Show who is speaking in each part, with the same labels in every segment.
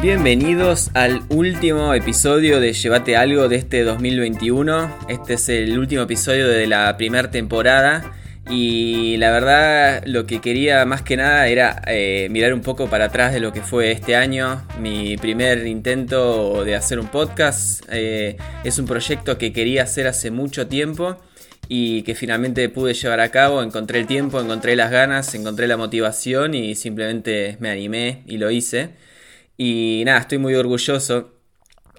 Speaker 1: Bienvenidos al último episodio de Llévate algo de este 2021. Este es el último episodio de la primera temporada. Y la verdad lo que quería más que nada era eh, mirar un poco para atrás de lo que fue este año. Mi primer intento de hacer un podcast eh, es un proyecto que quería hacer hace mucho tiempo y que finalmente pude llevar a cabo. Encontré el tiempo, encontré las ganas, encontré la motivación y simplemente me animé y lo hice. Y nada, estoy muy orgulloso.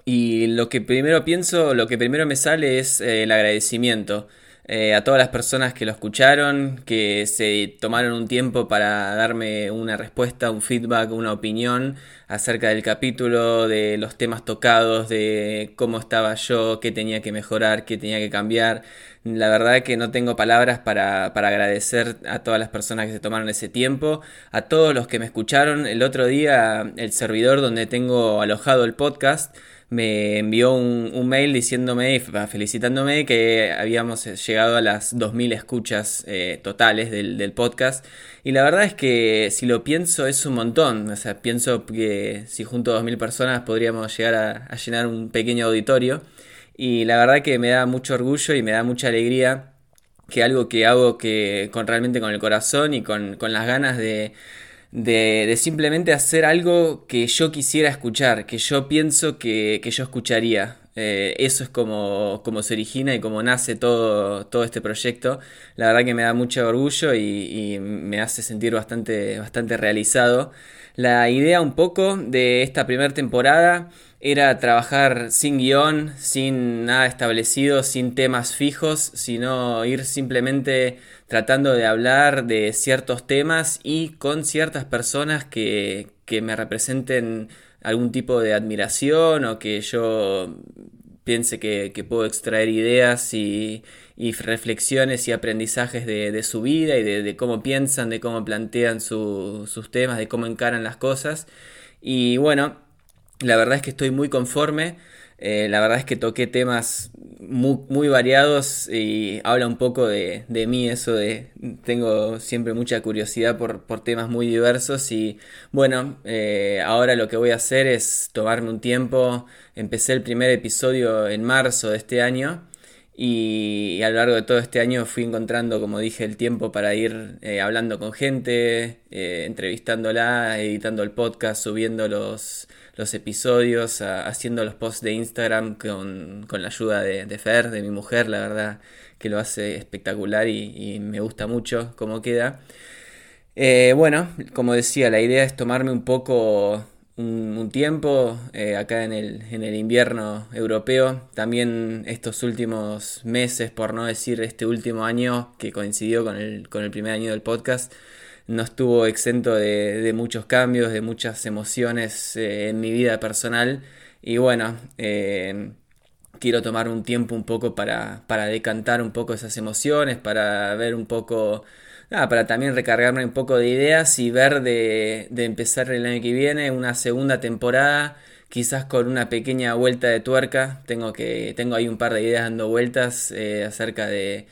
Speaker 1: Y lo que primero pienso, lo que primero me sale es eh, el agradecimiento. Eh, a todas las personas que lo escucharon, que se tomaron un tiempo para darme una respuesta, un feedback, una opinión acerca del capítulo, de los temas tocados, de cómo estaba yo, qué tenía que mejorar, qué tenía que cambiar. La verdad que no tengo palabras para, para agradecer a todas las personas que se tomaron ese tiempo, a todos los que me escucharon. El otro día el servidor donde tengo alojado el podcast, me envió un, mail diciéndome, felicitándome que habíamos llegado a las 2.000 escuchas eh, totales del, podcast. Y la verdad es que si lo pienso es un montón. O sea, pienso que si junto a 2.000 personas podríamos llegar a, llenar un pequeño auditorio. Y la verdad que me da mucho orgullo y me da mucha alegría que algo que hago que con realmente con el corazón y con las ganas de de, simplemente hacer algo que yo quisiera escuchar, que yo pienso que, yo escucharía. Eh, eso es como, como, se origina y como nace todo, todo este proyecto. La verdad que me da mucho orgullo y, me hace sentir bastante, bastante realizado. La idea un poco de esta primera temporada era trabajar sin guion, sin nada establecido, sin temas fijos, sino ir simplemente tratando de hablar de ciertos temas y con ciertas personas que, me representen algún tipo de admiración o que yo piense que, puedo extraer ideas y, reflexiones y aprendizajes de, su vida y de, cómo piensan, de cómo plantean sus temas, de cómo encaran las cosas. Y bueno, la verdad es que estoy muy conforme. Eh, la verdad es que toqué temas muy, variados y habla un poco de, mí eso de tengo siempre mucha curiosidad por, temas muy diversos y bueno, eh, ahora lo que voy a hacer es tomarme un tiempo. Empecé el primer episodio en marzo de este año y, a lo largo de todo este año fui encontrando, como dije, el tiempo para ir eh, hablando con gente, entrevistándola, editando el podcast, subiendo los los episodios, haciendo los posts de Instagram con, la ayuda de, Fer, de mi mujer, la verdad que lo hace espectacular y, me gusta mucho cómo queda. Eh, bueno, como decía, la idea es tomarme un poco un, tiempo eh, acá en el, en el invierno europeo. También estos últimos meses, por no decir este último año que coincidió con el, con el primer año del podcast, no estuvo exento de, muchos cambios, de muchas emociones eh, en mi vida personal. Y bueno, eh, quiero tomar un tiempo un poco para, para decantar un poco esas emociones, para ver un poco, nada, para también recargarme un poco de ideas y ver de, de empezar el año que viene una segunda temporada quizás con una pequeña vuelta de tuerca. Tengo que tengo ahí un par de ideas dando vueltas eh, acerca de,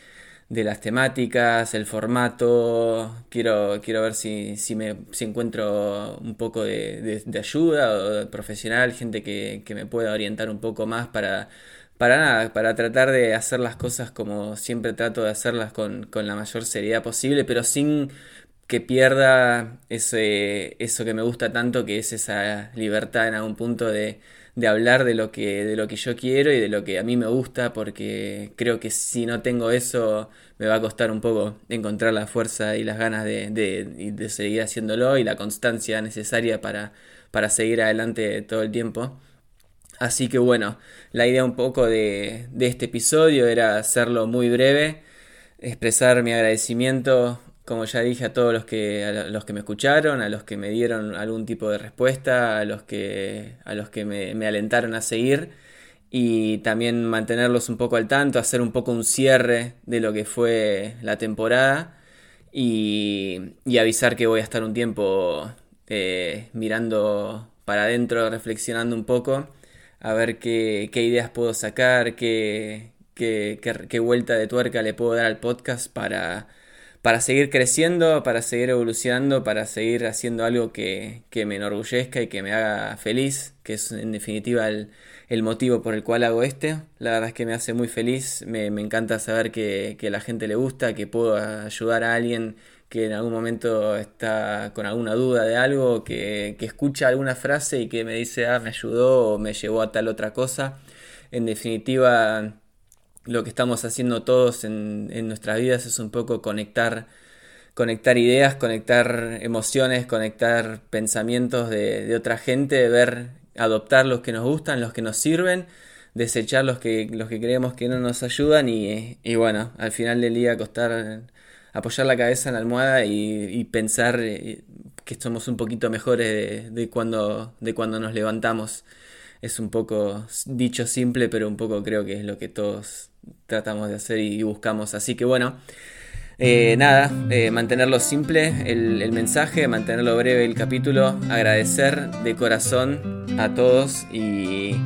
Speaker 1: de las temáticas, el formato. Quiero, quiero ver si, si, me, si encuentro un poco de, de, ayuda o profesional, gente que, que, me pueda orientar un poco más para, para nada, para tratar de hacer las cosas como siempre trato de hacerlas con, con la mayor seriedad posible, pero sin que pierda ese, eso que me gusta tanto, que es esa libertad en algún punto de, de hablar de lo que de lo que yo quiero y de lo que a mí me gusta porque creo que si no tengo eso me va a costar un poco encontrar la fuerza y las ganas de, de, seguir haciéndolo y la constancia necesaria para, para seguir adelante todo el tiempo. Así que bueno, la idea un poco de, este episodio era hacerlo muy breve, expresar mi agradecimiento como ya dije, a todos los que, a los que me escucharon, a los que me dieron algún tipo de respuesta, a los que, a los que me, alentaron a seguir. Y también mantenerlos un poco al tanto, hacer un poco un cierre de lo que fue la temporada y, avisar que voy a estar un tiempo eh, mirando para adentro, reflexionando un poco, a ver qué, ideas puedo sacar, qué, qué vuelta de tuerca le puedo dar al podcast para para seguir creciendo, para seguir evolucionando, para seguir haciendo algo que, me enorgullezca y que me haga feliz, que es en definitiva el, motivo por el cual hago este. La verdad es que me hace muy feliz, me, encanta saber que, que a la gente le gusta, que puedo ayudar a alguien que en algún momento está con alguna duda de algo, que, que escucha alguna frase y que me dice, ah, me ayudó o me llevó a tal otra cosa. En definitiva, lo que estamos haciendo todos en, en nuestras vidas es un poco conectar, conectar ideas, conectar emociones, conectar pensamientos de, otra gente, ver, adoptar los que nos gustan, los que nos sirven, desechar los que, los que creemos que no nos ayudan y, y bueno, al final del día costar apoyar la cabeza en la almohada y, pensar eh, que somos un poquito mejores de, cuando, de cuando nos levantamos. Es un poco dicho simple, pero un poco creo que es lo que todos tratamos de hacer y buscamos. Así que bueno, eh, nada, eh, mantenerlo simple el, mensaje, mantenerlo breve el capítulo, agradecer de corazón a todos y,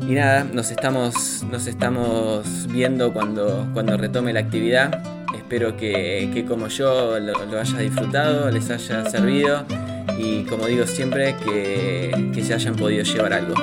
Speaker 1: y, nada, nos estamos, nos estamos viendo cuando, cuando retome la actividad. Espero que, como yo lo, lo, disfrutado, les haya servido y como digo siempre, que, que se hayan podido llevar algo.